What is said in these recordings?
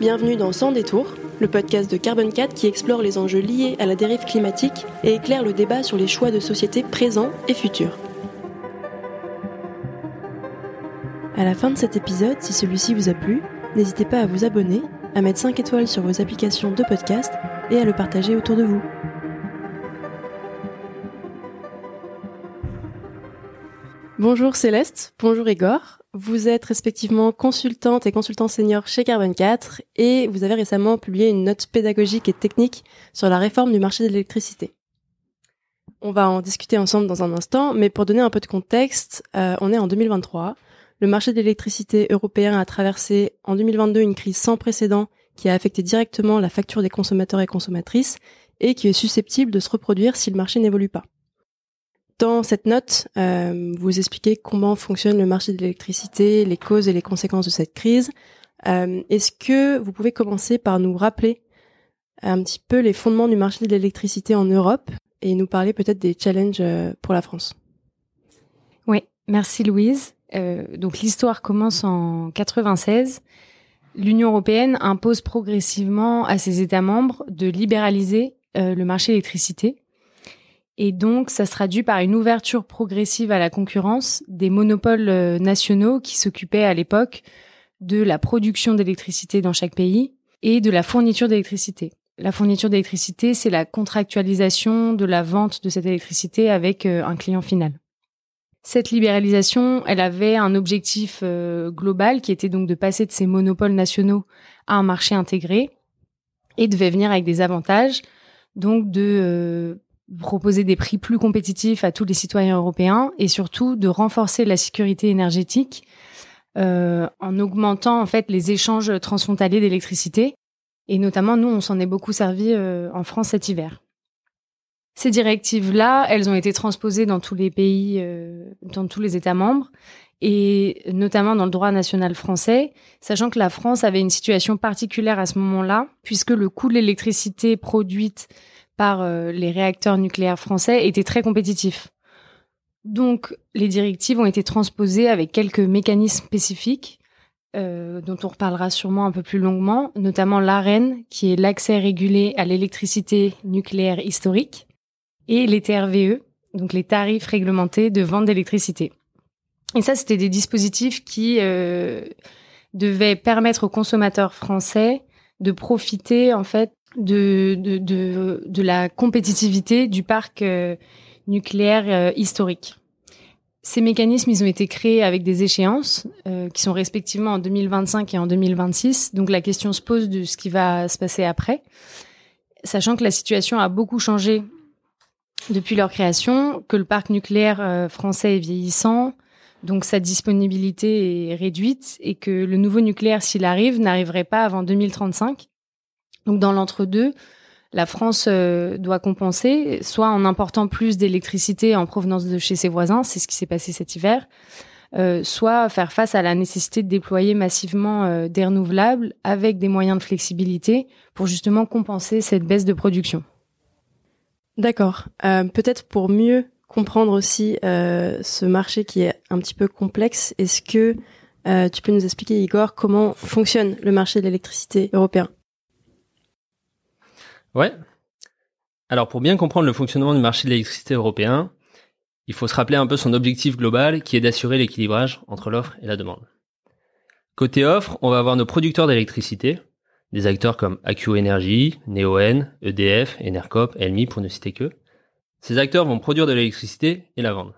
Bienvenue dans Sans détour, le podcast de Carbon 4 qui explore les enjeux liés à la dérive climatique et éclaire le débat sur les choix de société présents et futurs. À la fin de cet épisode, si celui-ci vous a plu, n'hésitez pas à vous abonner, à mettre 5 étoiles sur vos applications de podcast et à le partager autour de vous. Bonjour Céleste, bonjour Igor. Vous êtes respectivement consultante et consultant senior chez Carbon 4 et vous avez récemment publié une note pédagogique et technique sur la réforme du marché de l'électricité. On va en discuter ensemble dans un instant, mais pour donner un peu de contexte, euh, on est en 2023. Le marché de l'électricité européen a traversé en 2022 une crise sans précédent qui a affecté directement la facture des consommateurs et consommatrices et qui est susceptible de se reproduire si le marché n'évolue pas. Dans cette note, euh, vous expliquez comment fonctionne le marché de l'électricité, les causes et les conséquences de cette crise. Euh, Est-ce que vous pouvez commencer par nous rappeler un petit peu les fondements du marché de l'électricité en Europe et nous parler peut-être des challenges euh, pour la France? Oui, merci Louise. Donc l'histoire commence en 96. L'Union européenne impose progressivement à ses États membres de libéraliser le marché de l'électricité et donc, ça se traduit par une ouverture progressive à la concurrence des monopoles euh, nationaux qui s'occupaient à l'époque de la production d'électricité dans chaque pays et de la fourniture d'électricité. La fourniture d'électricité, c'est la contractualisation de la vente de cette électricité avec euh, un client final. Cette libéralisation, elle avait un objectif euh, global qui était donc de passer de ces monopoles nationaux à un marché intégré et devait venir avec des avantages, donc de proposer des prix plus compétitifs à tous les citoyens européens et surtout de renforcer la sécurité énergétique euh, en augmentant en fait les échanges transfrontaliers d'électricité. Et notamment, nous, on s'en est beaucoup servi euh, en France cet hiver. Ces directives-là, elles ont été transposées dans tous les pays, euh, dans tous les États membres, et notamment dans le droit national français, sachant que la France avait une situation particulière à ce moment-là, puisque le coût de l'électricité produite par euh, les réacteurs nucléaires français était très compétitif. Donc, les directives ont été transposées avec quelques mécanismes spécifiques, euh, dont on reparlera sûrement un peu plus longuement, notamment l'AREN, qui est l'accès régulé à l'électricité nucléaire historique, et les TRVE, donc les tarifs réglementés de vente d'électricité. Et ça, c'était des dispositifs qui euh, devaient permettre aux consommateurs français de profiter en fait de, de, de, la compétitivité du parc euh, nucléaire euh, historique. Ces mécanismes, ils ont été créés avec des échéances euh, qui sont respectivement en 2025 et en 2026. Donc la question se pose de ce qui va se passer après, sachant que la situation a beaucoup changé depuis leur création, que le parc nucléaire français est vieillissant, donc sa disponibilité est réduite et que le nouveau nucléaire, s'il arrive, n'arriverait pas avant 2035. Donc dans l'entre-deux, la France euh, doit compenser, soit en important plus d'électricité en provenance de chez ses voisins, c'est ce qui s'est passé cet hiver, euh, soit faire face à la nécessité de déployer massivement euh, des renouvelables avec des moyens de flexibilité pour justement compenser cette baisse de production. D'accord. Peut-être pour mieux comprendre aussi ce marché qui est un petit peu complexe, est-ce que tu peux nous expliquer, Igor, comment fonctionne le marché de l'électricité européen? Ouais. Alors pour bien comprendre le fonctionnement du marché de l'électricité européen, il faut se rappeler un peu son objectif global qui est d'assurer l'équilibrage entre l'offre et la demande. Côté offre, on va avoir nos producteurs d'électricité, des acteurs comme AQ Energy, Neoen, EDF, Enercop, Elmi pour ne citer que. Ces acteurs vont produire de l'électricité et la vendre.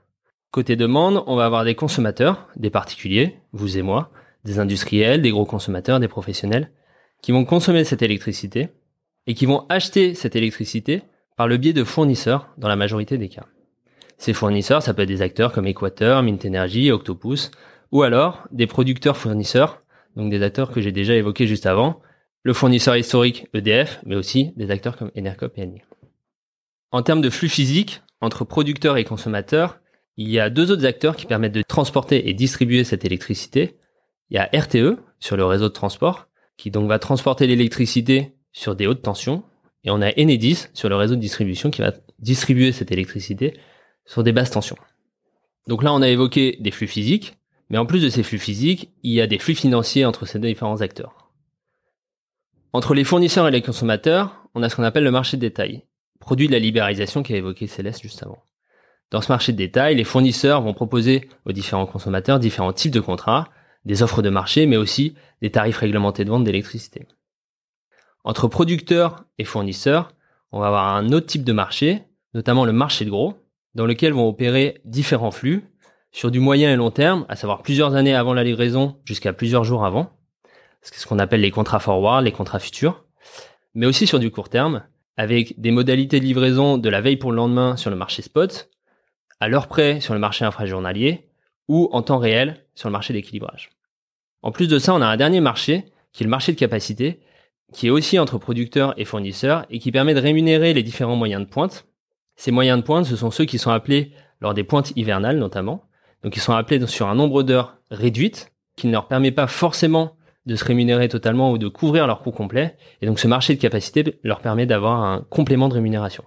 Côté demande, on va avoir des consommateurs, des particuliers, vous et moi, des industriels, des gros consommateurs, des professionnels, qui vont consommer cette électricité et qui vont acheter cette électricité par le biais de fournisseurs dans la majorité des cas. Ces fournisseurs, ça peut être des acteurs comme Equateur, Mint Energy, Octopus, ou alors des producteurs fournisseurs, donc des acteurs que j'ai déjà évoqués juste avant, le fournisseur historique EDF, mais aussi des acteurs comme Enercop et Engie. En termes de flux physique, entre producteurs et consommateurs, il y a deux autres acteurs qui permettent de transporter et distribuer cette électricité. Il y a RTE sur le réseau de transport, qui donc va transporter l'électricité sur des hautes tensions et on a Enedis sur le réseau de distribution qui va distribuer cette électricité sur des basses tensions. Donc là, on a évoqué des flux physiques, Mais en plus de ces flux physiques, il y a des flux financiers entre ces différents acteurs. Entre les fournisseurs et les consommateurs, on a ce qu'on appelle le marché de détail, produit de la libéralisation qu'a évoqué Céleste juste avant. Dans ce marché de détail, les fournisseurs vont proposer aux différents consommateurs différents types de contrats, des offres de marché, mais aussi des tarifs réglementés de vente d'électricité. Entre producteurs et fournisseurs, on va avoir un autre type de marché, notamment le marché de gros, dans lequel vont opérer différents flux sur du moyen et long terme, à savoir plusieurs années avant la livraison jusqu'à plusieurs jours avant. Ce qu'on appelle les contrats forward, les contrats futurs, mais aussi sur du court terme, avec des modalités de livraison de la veille pour le lendemain sur le marché spot, à l'heure près sur le marché infrajournalier, ou en temps réel sur le marché d'équilibrage. En plus de ça, on a un dernier marché, qui est le marché de capacité, qui est aussi entre producteurs et fournisseurs et qui permet de rémunérer les différents moyens de pointe. Ces moyens de pointe, ce sont ceux qui sont appelés lors des pointes hivernales notamment. Donc ils sont appelés sur un nombre d'heures réduites qui ne leur permet pas forcément de se rémunérer totalement ou de couvrir leur coût complet. Et donc ce marché de capacité leur permet d'avoir un complément de rémunération.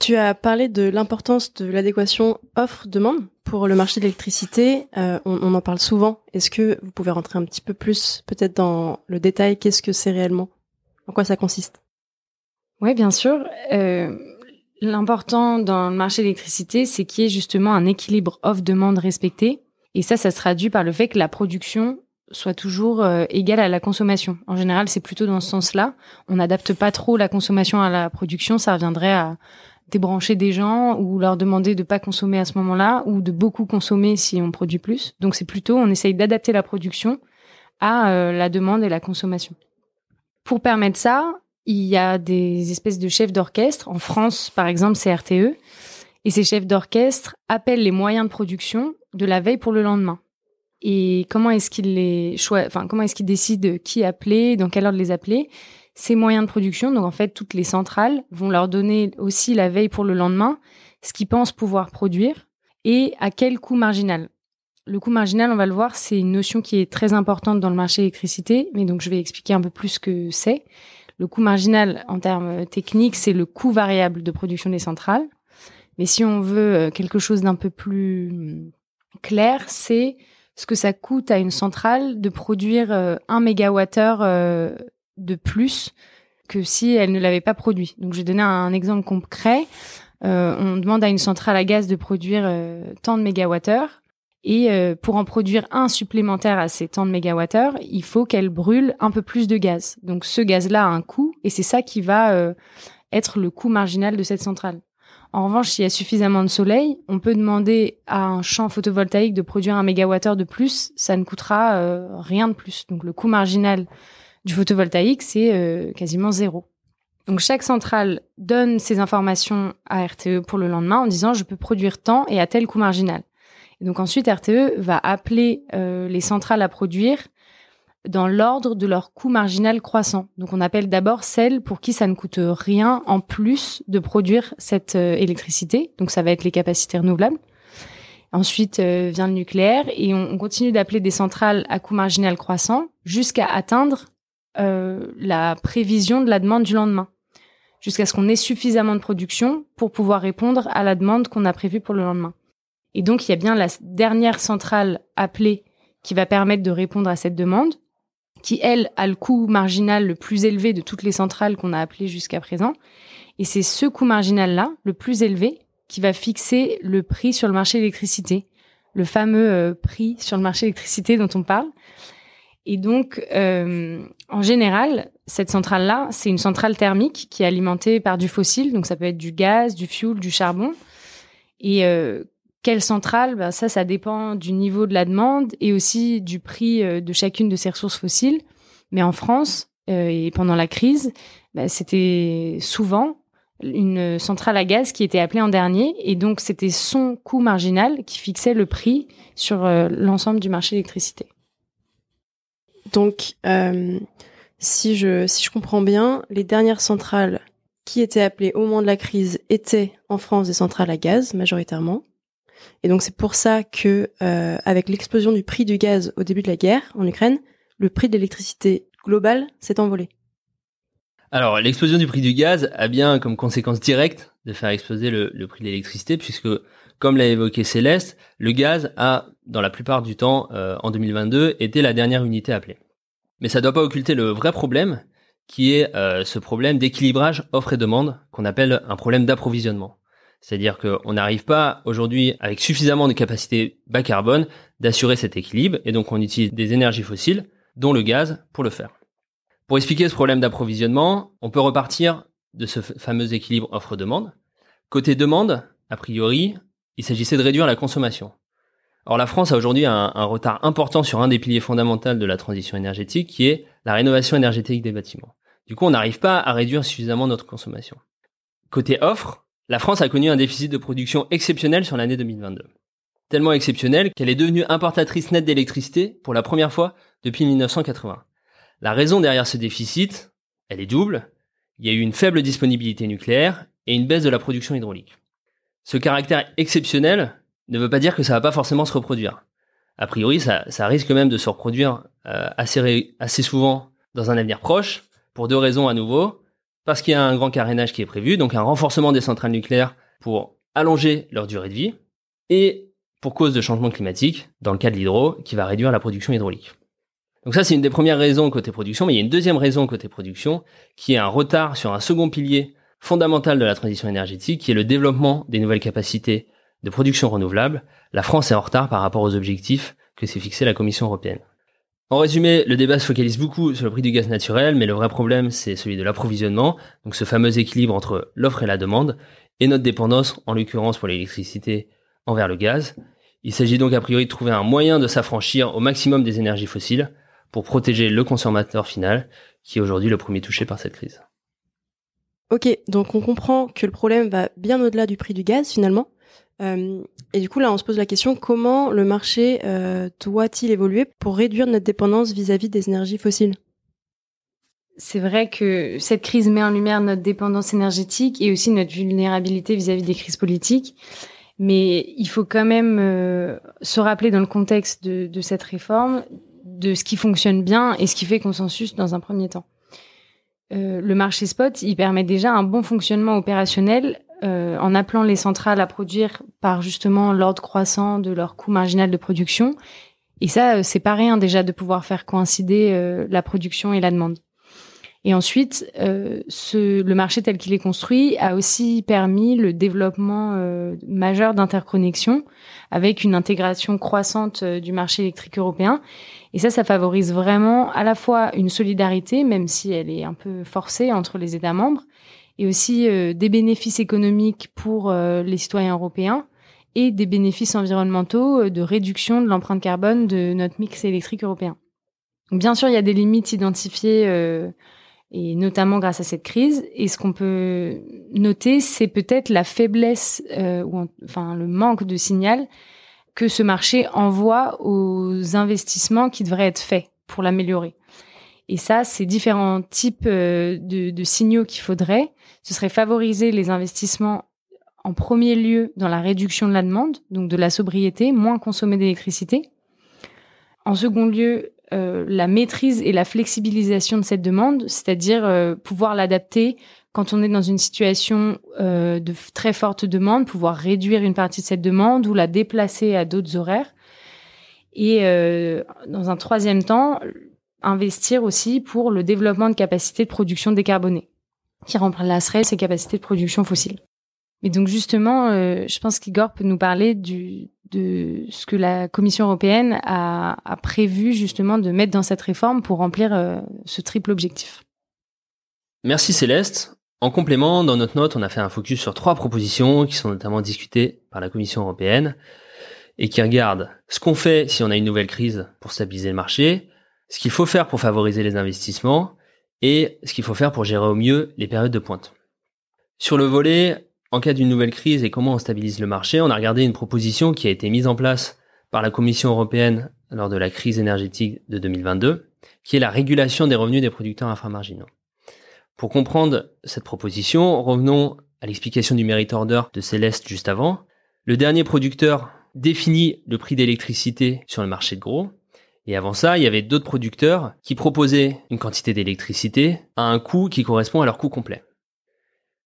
Tu as parlé de l'importance de l'adéquation offre-demande pour le marché de l'électricité. Euh, on, en parle souvent. Est-ce que vous pouvez rentrer un petit peu plus peut-être dans le détail? Qu'est-ce que c'est réellement? En quoi ça consiste? Oui, bien sûr. Euh, l'important dans le marché de l'électricité, c'est qu'il y ait justement un équilibre offre-demande respecté. Et ça, ça se traduit par le fait que la production soit toujours euh, égale à la consommation. En général, c'est plutôt dans ce sens-là. On n'adapte pas trop la consommation à la production. Ça reviendrait à débrancher des gens ou leur demander de pas consommer à ce moment-là ou de beaucoup consommer si on produit plus. Donc c'est plutôt on essaye d'adapter la production à euh, la demande et la consommation. Pour permettre ça, il y a des espèces de chefs d'orchestre. En France, par exemple, c'est RTE. Et ces chefs d'orchestre appellent les moyens de production de la veille pour le lendemain. Et comment est-ce qu'ils les enfin, comment est-ce qu'ils décident qui appeler, dans quelle ordre les appeler? Ces moyens de production, donc en fait toutes les centrales, vont leur donner aussi la veille pour le lendemain ce qu'ils pensent pouvoir produire et à quel coût marginal. Le coût marginal, on va le voir, c'est une notion qui est très importante dans le marché électricité, mais donc je vais expliquer un peu plus ce que c'est. Le coût marginal, en termes techniques, c'est le coût variable de production des centrales. Mais si on veut euh, quelque chose d'un peu plus hum, clair, c'est ce que ça coûte à une centrale de produire euh, un mégawattheure euh, de plus que si elle ne l'avait pas produit. Donc je vais donner un, exemple concret. Euh, on demande à une centrale à gaz de produire euh, tant de mégawattheures et euh, pour en produire un supplémentaire à ces tant de mégawattheures, il faut qu'elle brûle un peu plus de gaz. Donc ce gaz-là a un coût et c'est ça qui va être le coût marginal de cette centrale. En revanche, s'il y a suffisamment de soleil, on peut demander à un champ photovoltaïque de produire un mégawattheure de plus, ça ne coûtera rien de plus. Donc le coût marginal du photovoltaïque, c'est euh, quasiment zéro. Donc chaque centrale donne ces informations à RTE pour le lendemain en disant je peux produire tant et à tel coût marginal. Et donc ensuite RTE va appeler euh, les centrales à produire dans l'ordre de leur coût marginal croissant. Donc on appelle d'abord celles pour qui ça ne coûte rien en plus de produire cette euh, électricité. Donc ça va être les capacités renouvelables. Ensuite vient le nucléaire et on continue d'appeler des centrales à coût marginal croissant jusqu'à atteindre euh, la prévision de la demande du lendemain, jusqu'à ce qu'on ait suffisamment de production pour pouvoir répondre à la demande qu'on a prévue pour le lendemain. Et donc, il y a bien la dernière centrale appelée qui va permettre de répondre à cette demande, qui, elle, a le coût marginal le plus élevé de toutes les centrales qu'on a appelées jusqu'à présent. Et c'est ce coût marginal-là, le plus élevé, qui va fixer le prix sur le marché de l'électricité, le fameux euh, prix sur le marché de l'électricité dont on parle. Et donc, euh, en général, cette centrale-là, c'est une centrale thermique qui est alimentée par du fossile, donc ça peut être du gaz, du fioul, du charbon. Et euh, quelle centrale? Ben Ça, ça dépend du niveau de la demande et aussi du prix euh, de chacune de ces ressources fossiles. Mais en France, euh, et pendant la crise, ben, c'était souvent une centrale à gaz qui était appelée en dernier. Et donc, c'était son coût marginal qui fixait le prix sur euh, l'ensemble du marché d'électricité. Donc, euh, si je si je comprends bien, les dernières centrales qui étaient appelées au moment de la crise étaient en France des centrales à gaz majoritairement. Et donc c'est pour ça que euh, avec l'explosion du prix du gaz au début de la guerre en Ukraine, le prix de l'électricité global s'est envolé. Alors l'explosion du prix du gaz a bien comme conséquence directe de faire exploser le prix de l'électricité puisque Comme l'a évoqué Céleste, le gaz a, dans la plupart du temps, euh, en 2022, été la dernière unité appelée. Mais ça ne doit pas occulter le vrai problème, qui est euh, ce problème d'équilibrage offre et demande, qu'on appelle un problème d'approvisionnement. C'est-à-dire qu'on n'arrive pas aujourd'hui, avec suffisamment de capacité bas carbone, d'assurer cet équilibre, et donc on utilise des énergies fossiles, dont le gaz, pour le faire. Pour expliquer ce problème d'approvisionnement, on peut repartir de ce fameux équilibre offre-demande. Côté demande, a priori, il s'agissait de réduire la consommation. Or, la France a aujourd'hui un, retard important sur un des piliers fondamentaux de la transition énergétique, qui est la rénovation énergétique des bâtiments. Du coup, on n'arrive pas à réduire suffisamment notre consommation. Côté offre, la France a connu un déficit de production exceptionnel sur l'année 2022. Tellement exceptionnel qu'elle est devenue importatrice nette d'électricité pour la première fois depuis 1980. La raison derrière ce déficit, elle est double. Il y a eu une faible disponibilité nucléaire et une baisse de la production hydraulique. Ce caractère exceptionnel ne veut pas dire que ça va pas forcément se reproduire. A priori, ça, risque même de se reproduire euh, assez, assez souvent dans un avenir proche, pour deux raisons à nouveau. Parce qu'il y a un grand carénage qui est prévu, donc un renforcement des centrales nucléaires pour allonger leur durée de vie, et pour cause de changement climatique, dans le cas de l'hydro, qui va réduire la production hydraulique. Donc ça, c'est une des premières raisons côté production, mais il y a une deuxième raison côté production, qui est un retard sur un second pilier fondamental de la transition énergétique, qui est le développement des nouvelles capacités de production renouvelable. La France est en retard par rapport aux objectifs que s'est fixé la Commission européenne. En résumé, le débat se focalise beaucoup sur le prix du gaz naturel, mais le vrai problème, c'est celui de l'approvisionnement, donc ce fameux équilibre entre l'offre et la demande, et notre dépendance, en l'occurrence pour l'électricité, envers le gaz. Il s'agit donc a priori de trouver un moyen de s'affranchir au maximum des énergies fossiles pour protéger le consommateur final, qui est aujourd'hui le premier touché par cette crise. Ok, donc on comprend que le problème va bien au-delà du prix du gaz finalement. Euh, et du coup, là, on se pose la question comment le marché euh, doit-il évoluer pour réduire notre dépendance vis-à-vis des énergies fossiles? C'est vrai que cette crise met en lumière notre dépendance énergétique et aussi notre vulnérabilité vis-à-vis des crises politiques. Mais il faut quand même euh, se rappeler dans le contexte de, de cette réforme de ce qui fonctionne bien et ce qui fait consensus dans un premier temps. Euh, le marché spot, il permet déjà un bon fonctionnement opérationnel euh, en appelant les centrales à produire par justement l'ordre croissant de leur coût marginal de production. Et ça, euh, c'est pas rien déjà de pouvoir faire coïncider la production et la demande. Et ensuite, ce, le marché tel qu'il est construit a aussi permis le développement majeur d'interconnexions avec une intégration croissante du marché électrique européen. Et ça, ça favorise vraiment à la fois une solidarité, même si elle est un peu forcée entre les États membres, et aussi euh, des bénéfices économiques pour euh, les citoyens européens et des bénéfices environnementaux euh, de réduction de l'empreinte carbone de notre mix électrique européen. Bien sûr, il y a des limites identifiées et notamment grâce à cette crise. Et ce qu'on peut noter, c'est peut-être la faiblesse ou enfin le manque de signal que ce marché envoie aux investissements qui devraient être faits pour l'améliorer. Et ça, c'est différents types de, de signaux qu'il faudrait ce serait favoriser les investissements en premier lieu dans la réduction de la demande, donc de la sobriété, moins consommer d'électricité. En second lieu, euh, la maîtrise et la flexibilisation de cette demande, c'est-à-dire euh, pouvoir l'adapter quand on est dans une situation euh, de très forte demande, pouvoir réduire une partie de cette demande ou la déplacer à d'autres horaires. Et dans un troisième temps, investir aussi pour le développement de capacités de production décarbonée qui remplacerait ses capacités de production fossiles. Mais donc justement, euh, je pense qu'Igor peut nous parler du, de ce que la Commission européenne a, a, prévu justement de mettre dans cette réforme pour remplir euh, ce triple objectif. Merci Céleste. En complément, dans notre note, on a fait un focus sur trois propositions qui sont notamment discutées par la Commission européenne et qui regardent ce qu'on fait si on a une nouvelle crise pour stabiliser le marché, ce qu'il faut faire pour favoriser les investissements et ce qu'il faut faire pour gérer au mieux les périodes de pointe. Sur le volet, en cas d'une nouvelle crise et comment on stabilise le marché, on a regardé une proposition qui a été mise en place par la Commission européenne lors de la crise énergétique de 2022, qui est la régulation des revenus des producteurs inframarginaux. Pour comprendre cette proposition, revenons à l'explication du merit order de Céleste juste avant. Le dernier producteur définit le prix d'électricité sur le marché de gros, et avant ça, il y avait d'autres producteurs qui proposaient une quantité d'électricité à un coût qui correspond à leur coût complet.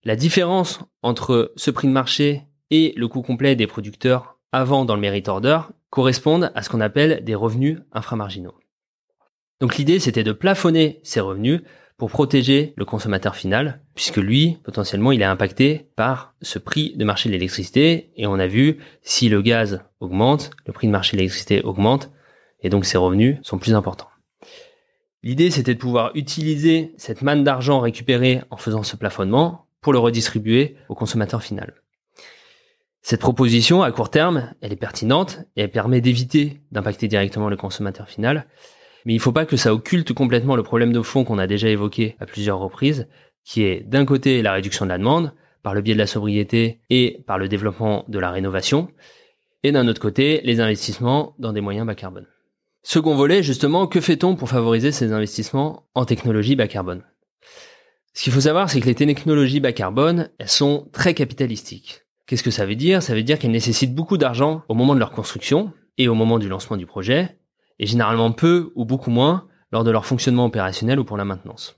La différence entre ce prix de marché et le coût complet des producteurs avant dans le merit order correspondent à ce qu'on appelle des revenus inframarginaux. Donc l'idée c'était de plafonner ces revenus pour protéger le consommateur final, puisque lui, potentiellement, il est impacté par ce prix de marché de l'électricité. Et on a vu, si le gaz augmente, le prix de marché de l'électricité augmente, et donc ses revenus sont plus importants. L'idée, c'était de pouvoir utiliser cette manne d'argent récupérée en faisant ce plafonnement pour le redistribuer au consommateur final. Cette proposition, à court terme, elle est pertinente et elle permet d'éviter d'impacter directement le consommateur final, mais il ne faut pas que ça occulte complètement le problème de fond qu'on a déjà évoqué à plusieurs reprises, qui est d'un côté la réduction de la demande, par le biais de la sobriété et par le développement de la rénovation, et d'un autre côté les investissements dans des moyens bas carbone. Second volet, justement, que fait-on pour favoriser ces investissements en technologie bas carbone? Ce qu'il faut savoir, c'est que les technologies bas carbone, elles sont très capitalistiques. Qu'est-ce que ça veut dire? Ça veut dire qu'elles nécessitent beaucoup d'argent au moment de leur construction et au moment du lancement du projet, et généralement peu ou beaucoup moins lors de leur fonctionnement opérationnel ou pour la maintenance.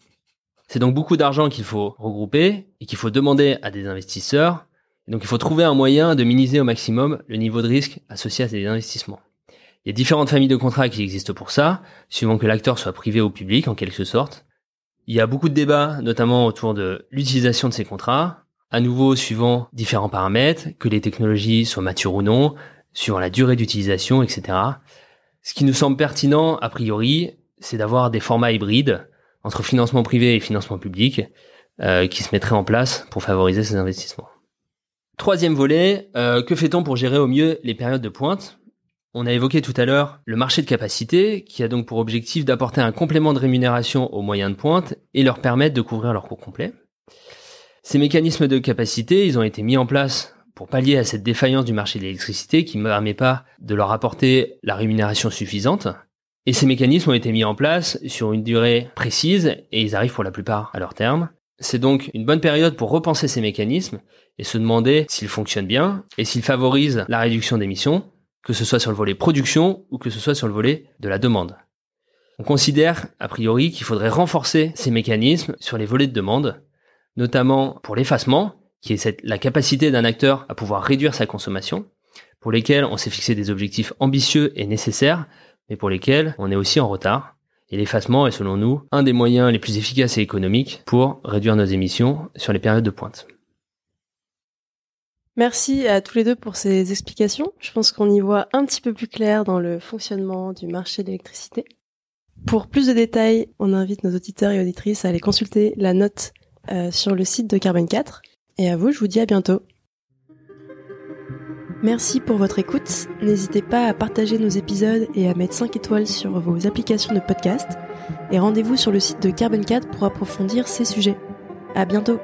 C'est donc beaucoup d'argent qu'il faut regrouper et qu'il faut demander à des investisseurs. Donc il faut trouver un moyen de minimiser au maximum le niveau de risque associé à ces investissements. Il y a différentes familles de contrats qui existent pour ça, suivant que l'acteur soit privé ou public en quelque sorte. Il y a beaucoup de débats, notamment autour de l'utilisation de ces contrats, à nouveau suivant différents paramètres, que les technologies soient matures ou non, suivant la durée d'utilisation, etc. Ce qui nous semble pertinent, a priori, c'est d'avoir des formats hybrides entre financement privé et financement public euh, qui se mettraient en place pour favoriser ces investissements. Troisième volet, euh, que fait-on pour gérer au mieux les périodes de pointe? On a évoqué tout à l'heure le marché de capacité qui a donc pour objectif d'apporter un complément de rémunération aux moyens de pointe et leur permettre de couvrir leur coût complet. Ces mécanismes de capacité, ils ont été mis en place pour pallier à cette défaillance du marché de l'électricité qui ne permet pas de leur apporter la rémunération suffisante. Et ces mécanismes ont été mis en place sur une durée précise et ils arrivent pour la plupart à leur terme. C'est donc une bonne période pour repenser ces mécanismes et se demander s'ils fonctionnent bien et s'ils favorisent la réduction d'émissions, que ce soit sur le volet production ou que ce soit sur le volet de la demande. On considère, a priori, qu'il faudrait renforcer ces mécanismes sur les volets de demande, notamment pour l'effacement, qui est la capacité d'un acteur à pouvoir réduire sa consommation, pour lesquels on s'est fixé des objectifs ambitieux et nécessaires, mais pour lesquels on est aussi en retard. Et l'effacement est selon nous un des moyens les plus efficaces et économiques pour réduire nos émissions sur les périodes de pointe. Merci à tous les deux pour ces explications. Je pense qu'on y voit un petit peu plus clair dans le fonctionnement du marché de l'électricité. Pour plus de détails, on invite nos auditeurs et auditrices à aller consulter la note euh, sur le site de Carbone 4 et à vous, je vous dis à bientôt. Merci pour votre écoute. N'hésitez pas à partager nos épisodes et à mettre 5 étoiles sur vos applications de podcast. Et rendez-vous sur le site de Carbon 4 pour approfondir ces sujets. À bientôt!